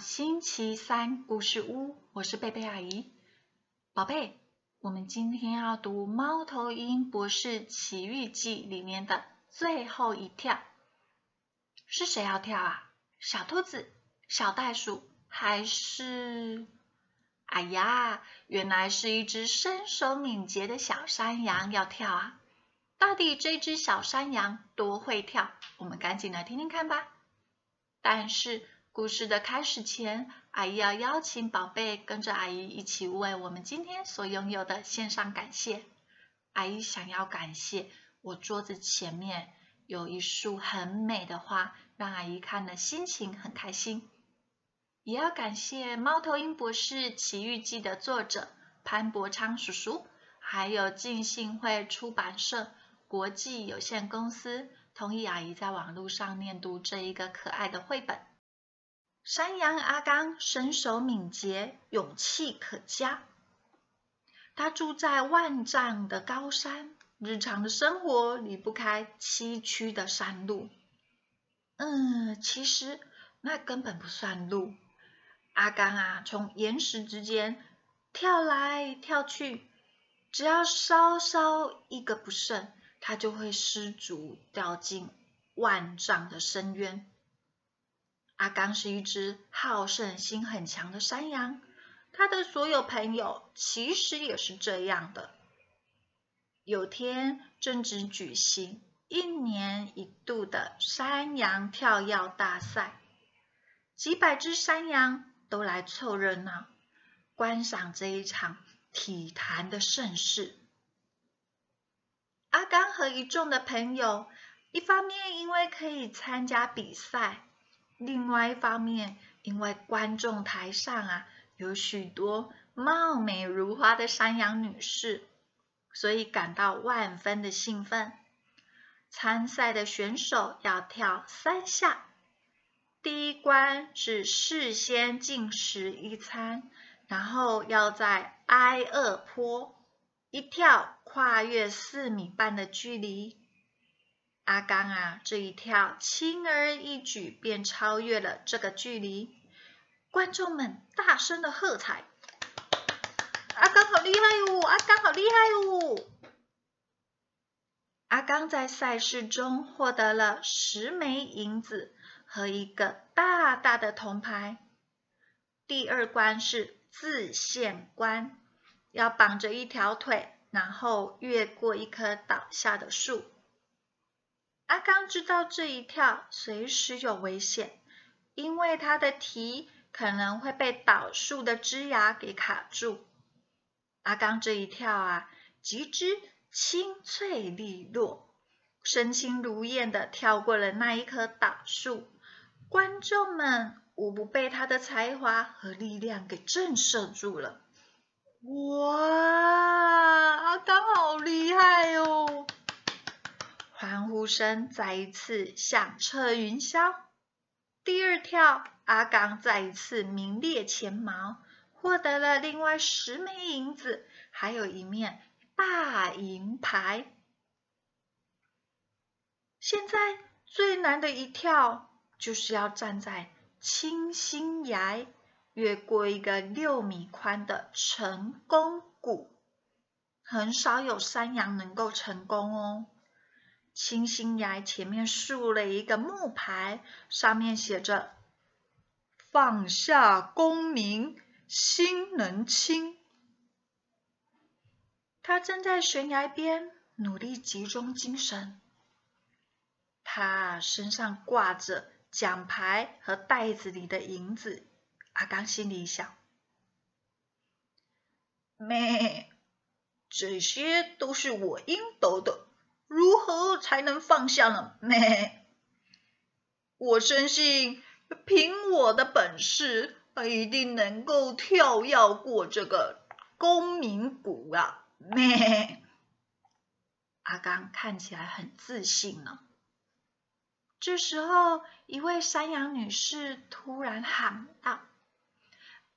星期三故事屋，我是贝贝阿姨。宝贝，我们今天要读《猫头鹰博士奇遇记》里面的最后一跳，是谁要跳啊？小兔子、小袋鼠，还是……哎呀，原来是一只身手敏捷的小山羊要跳啊！到底这只小山羊多会跳？我们赶紧来听听看吧。但是故事的开始前，阿姨要邀请宝贝跟着阿姨一起为我们今天所拥有的献上感谢。阿姨想要感谢我桌子前面有一束很美的花，让阿姨看了心情很开心。也要感谢《猫头鹰博士奇遇记》的作者潘伯昌叔叔，还有浸信会出版社国际有限公司。同意阿姨在网络上念读这一个可爱的绘本。山羊阿刚身手敏捷，勇气可嘉。他住在万丈的高山，日常的生活离不开崎岖的山路。嗯，其实那根本不算路。阿刚啊，从岩石之间跳来跳去，只要稍稍一个不慎。他就会失足掉进万丈的深渊。阿刚是一只好胜心很强的山羊，他的所有朋友其实也是这样的。有天正值举行一年一度的山羊跳跃大赛，几百只山羊都来凑热闹，观赏这一场体坛的盛事。阿刚和一众的朋友，一方面因为可以参加比赛，另外一方面因为观众台上啊有许多貌美如花的山羊女士，所以感到万分的兴奋。参赛的选手要跳三下，第一关是事先进食一餐，然后要在挨饿坡。一跳跨越四米半的距离，阿刚啊，这一跳轻而易举便超越了这个距离。观众们大声的喝彩：“阿刚好厉害哟！阿刚好厉害哟！”阿刚在赛事中获得了十枚银子和一个大大的铜牌。第二关是自限关。要绑着一条腿，然后越过一棵倒下的树。阿刚知道这一跳随时有危险，因为他的蹄可能会被倒树的枝芽给卡住。阿刚这一跳啊，极之清脆利落，身轻如燕的跳过了那一棵倒树。观众们无不被他的才华和力量给震慑住了。哇，阿刚好厉害哦！呼声再一次响彻云霄。第二跳，阿刚再一次名列前茅，获得了另外十枚银子，还有一面大银牌。现在最难的一跳，就是要站在清新崖。越过一个六米宽的成功谷，很少有山羊能够成功哦。清新崖前面竖了一个木牌，上面写着“放下功名心能轻”。他正在悬崖边努力集中精神，他身上挂着奖牌和袋子里的银子。阿刚心里想：“咩，这些都是我应得的，如何才能放下呢？咩，我深信，凭我的本事，一定能够跳跃过这个公民谷啊！咩，阿刚看起来很自信呢。这时候，一位山羊女士突然喊道。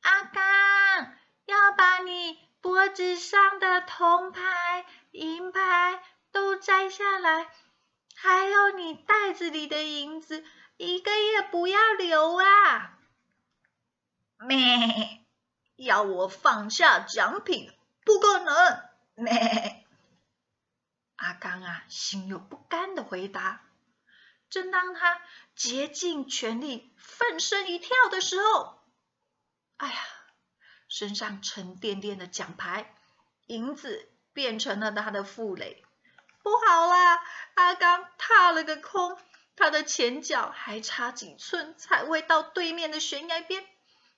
阿刚，要把你脖子上的铜牌、银牌摘下来，还有你袋子里的银子，一个也不要留啊！咩，要我放下奖品？不可能！咩，阿刚啊，心有不甘的回答。正当他竭尽全力、奋身一跳的时候，哎呀，身上沉甸甸的奖牌银子变成了他的负累。不好啦！阿刚踏了个空，他的前脚还差几寸才会到对面的悬崖边，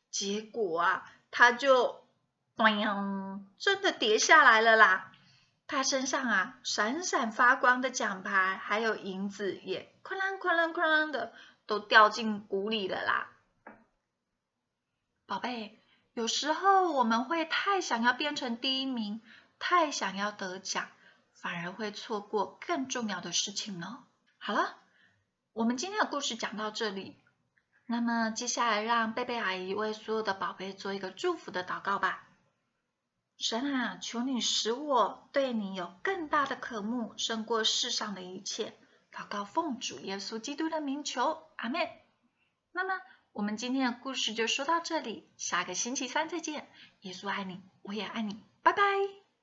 结果啊，他就咚，真的跌下来了啦！他身上啊闪闪发光的奖牌还有银子也哐啷哐啷哐啷的都掉进谷里了啦！宝贝，有时候我们会太想要变成第一名，太想要得奖。反而会错过更重要的事情呢。好了，我们今天的故事讲到这里。那么接下来让贝贝阿姨为所有的宝贝做一个祝福的祷告吧。神啊，求你使我对你有更大的渴慕，胜过世上的一切。祷告奉主耶稣基督的名求，阿门。那么我们今天的故事就说到这里，下个星期三再见。耶稣爱你，我也爱你，拜拜。